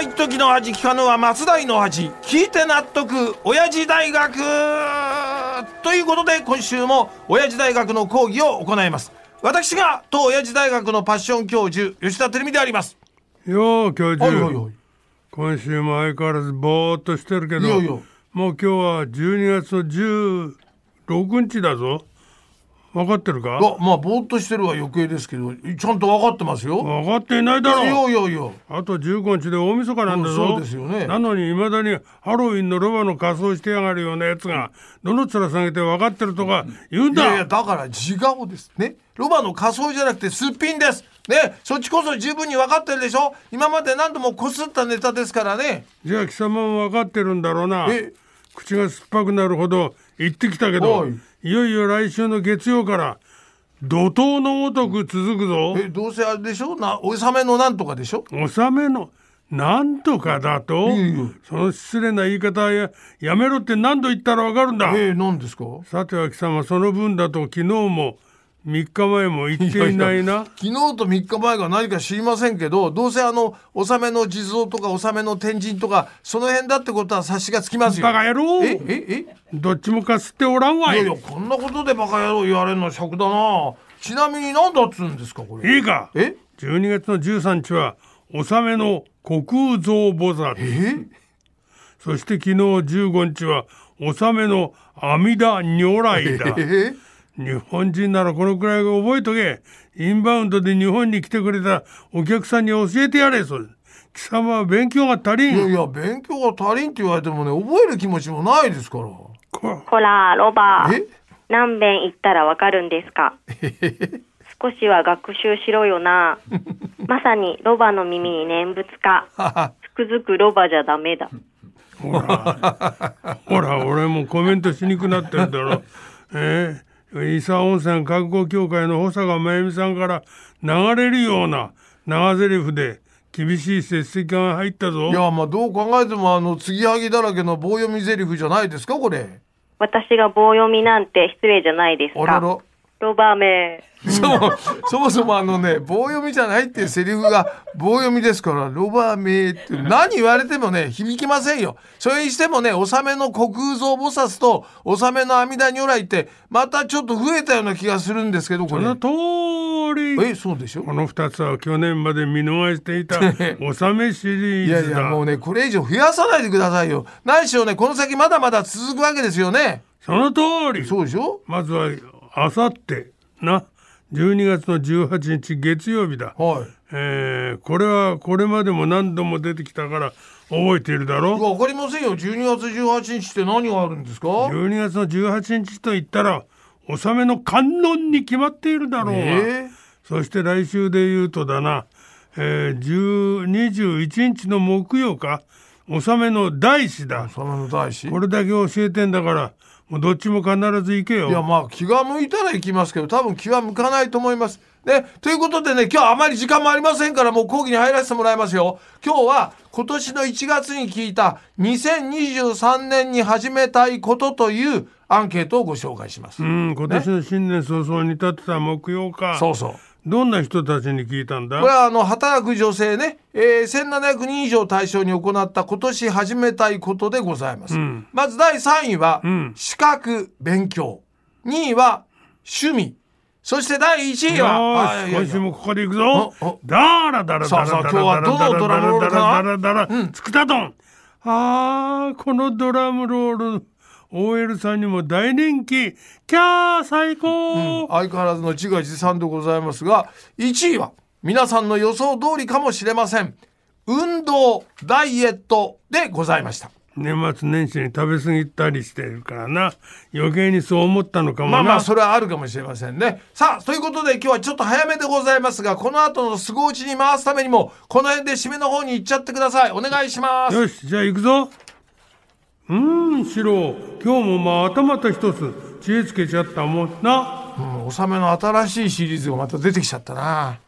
は一時の味聞かぬは松代の味聞いて納得。親父大学。ということで今週も親父大学の講義を行います。私が当親父大学のパッション教授吉田照美であります。よう教授、はいはいはい。今週も相変わらずぼーっとしてるけどもう今日は12月の16日だぞ分かってるか？あまあぼーっとしてるは余計ですけどちゃんと分かってますよ。分かっていないだいやろいやいや。あと15日で大晦日なんだぞ、うんそうですよね。なのにいまだにハロウィンのロバの仮装してやがるようなやつがどの面下げて分かってるとか言うんだ、いやいやだから自顔です。ね。ロバの仮装じゃなくてすっぴんです。ね。そっちこそ十分に分かってるでしょ。今まで何度もこすったネタですからね。じゃあ貴様も分かってるんだろうな。え？口が酸っぱくなるほど言ってきたけどおいいよいよ来週の月曜から怒涛のごとく続くぞ。えどうせあれでしょ？なおさめのなんとかでしょ？納めのなんとかだとその失礼な言い方はややめろって何度言ったらわかるんだ。えー、何ですか？さては貴様その分だと昨日も3日前も言っていないな。昨日と3日前が何か知りませんけどどうせあの納めの地蔵とか納めの天神とかその辺だってことは察しがつきますよ。バカ野郎。えええ？どっちもかすっておらんわい。いやいやこんなことでバカ野郎言われるの尺だな。ちなみに何だっつうんですかこれ？いいか？え？12月の13日は納めの虚空蔵菩薩。え？そして昨日15日は納めの阿弥陀如来だ。え？日本人ならこのくらい覚えとけ。インバウンドで日本に来てくれたお客さんに教えてやれ。それ貴様は勉強が足りん。いやいや勉強が足りんって言われてもね覚える気持ちもないですから。こほら、ロバ。え？何遍言ったらわかるんですか？少しは学習しろよな。まさにロバの耳に念仏か。つくづくロバじゃダメだ。ほら。ほら俺もコメントしにくくなってるだろ。え？ー、伊佐温泉観光協会の保坂真由美さんから流れるような長台詞で厳しい接席が入ったぞ。いやまあどう考えてもあの継ぎはぎだらけの棒読み台詞じゃないですかこれ。私が棒読みなんて失礼じゃないですか。あららロバめ。そもそもそもあのね棒読みじゃないっていうセリフが棒読みですからロバメって何言われてもね響きませんよ。それにしてもね納めの虚空蔵菩薩と納めの阿弥陀如来ってまたちょっと増えたような気がするんですけどこれ。その通り。えそうでしょ？この2つは去年まで見逃していた 納めシリいやーズだ。いやもうねこれ以上増やさないでくださいよ。何しろねこの先まだまだ続くわけですよね。その通り。そうでしょ？まずはあさってな12月の18日月曜日だ、はい。えーこれはこれまでも何度も出てきたから覚えているだろわかりませんよ。12月18日って何があるんですか？12月の18日と言ったら納めの観音に決まっているだろうが、えそして来週で言うとだな、えー、10 21日の木曜か納めの大師だー、納めの大師これだけ教えてんだからもうどっちも必ず行けよいやまあ気が向いたら行きますけど多分気は向かないと思います。ね、ということでね今日はあまり時間もありませんからもう講義に入らせてもらいますよ。今日は今年の1月に聞いた2023年に始めたいことというアンケートをご紹介します。うん今年の新年早々に立ってた木曜かそうそう。どんな人たちに聞いたんだ？これはあの働く女性ね、えー、1700人以上対象に行った今年始めたいことでございます。ん。まず第3位は、ん。資格勉強。2位は趣味。そして第1位は今週もここで行くぞ。おお。だらだらさあさあだらだ今日はどらだらのドラムロールかなだらだら？だらつくたどん。あーこのドラムロール OL さんにも大人気。キャー最高、相変わらずの自画自賛でございますが1位は皆さんの予想通りかもしれません。運動ダイエットでございました。年末年始に食べ過ぎたりしてるからな。余計にそう思ったのかもな、まあまあそれはあるかもしれませんね。さあということで今日はちょっと早めでございますがこの後のすご打ちに回すためにもこの辺で締めの方に行っちゃってください。お願いします。よしじゃあ行くぞうーんシロ今日もまたまた一つ。知恵つけちゃったもんな。うん納めの新しいシリーズがまた出てきちゃったな。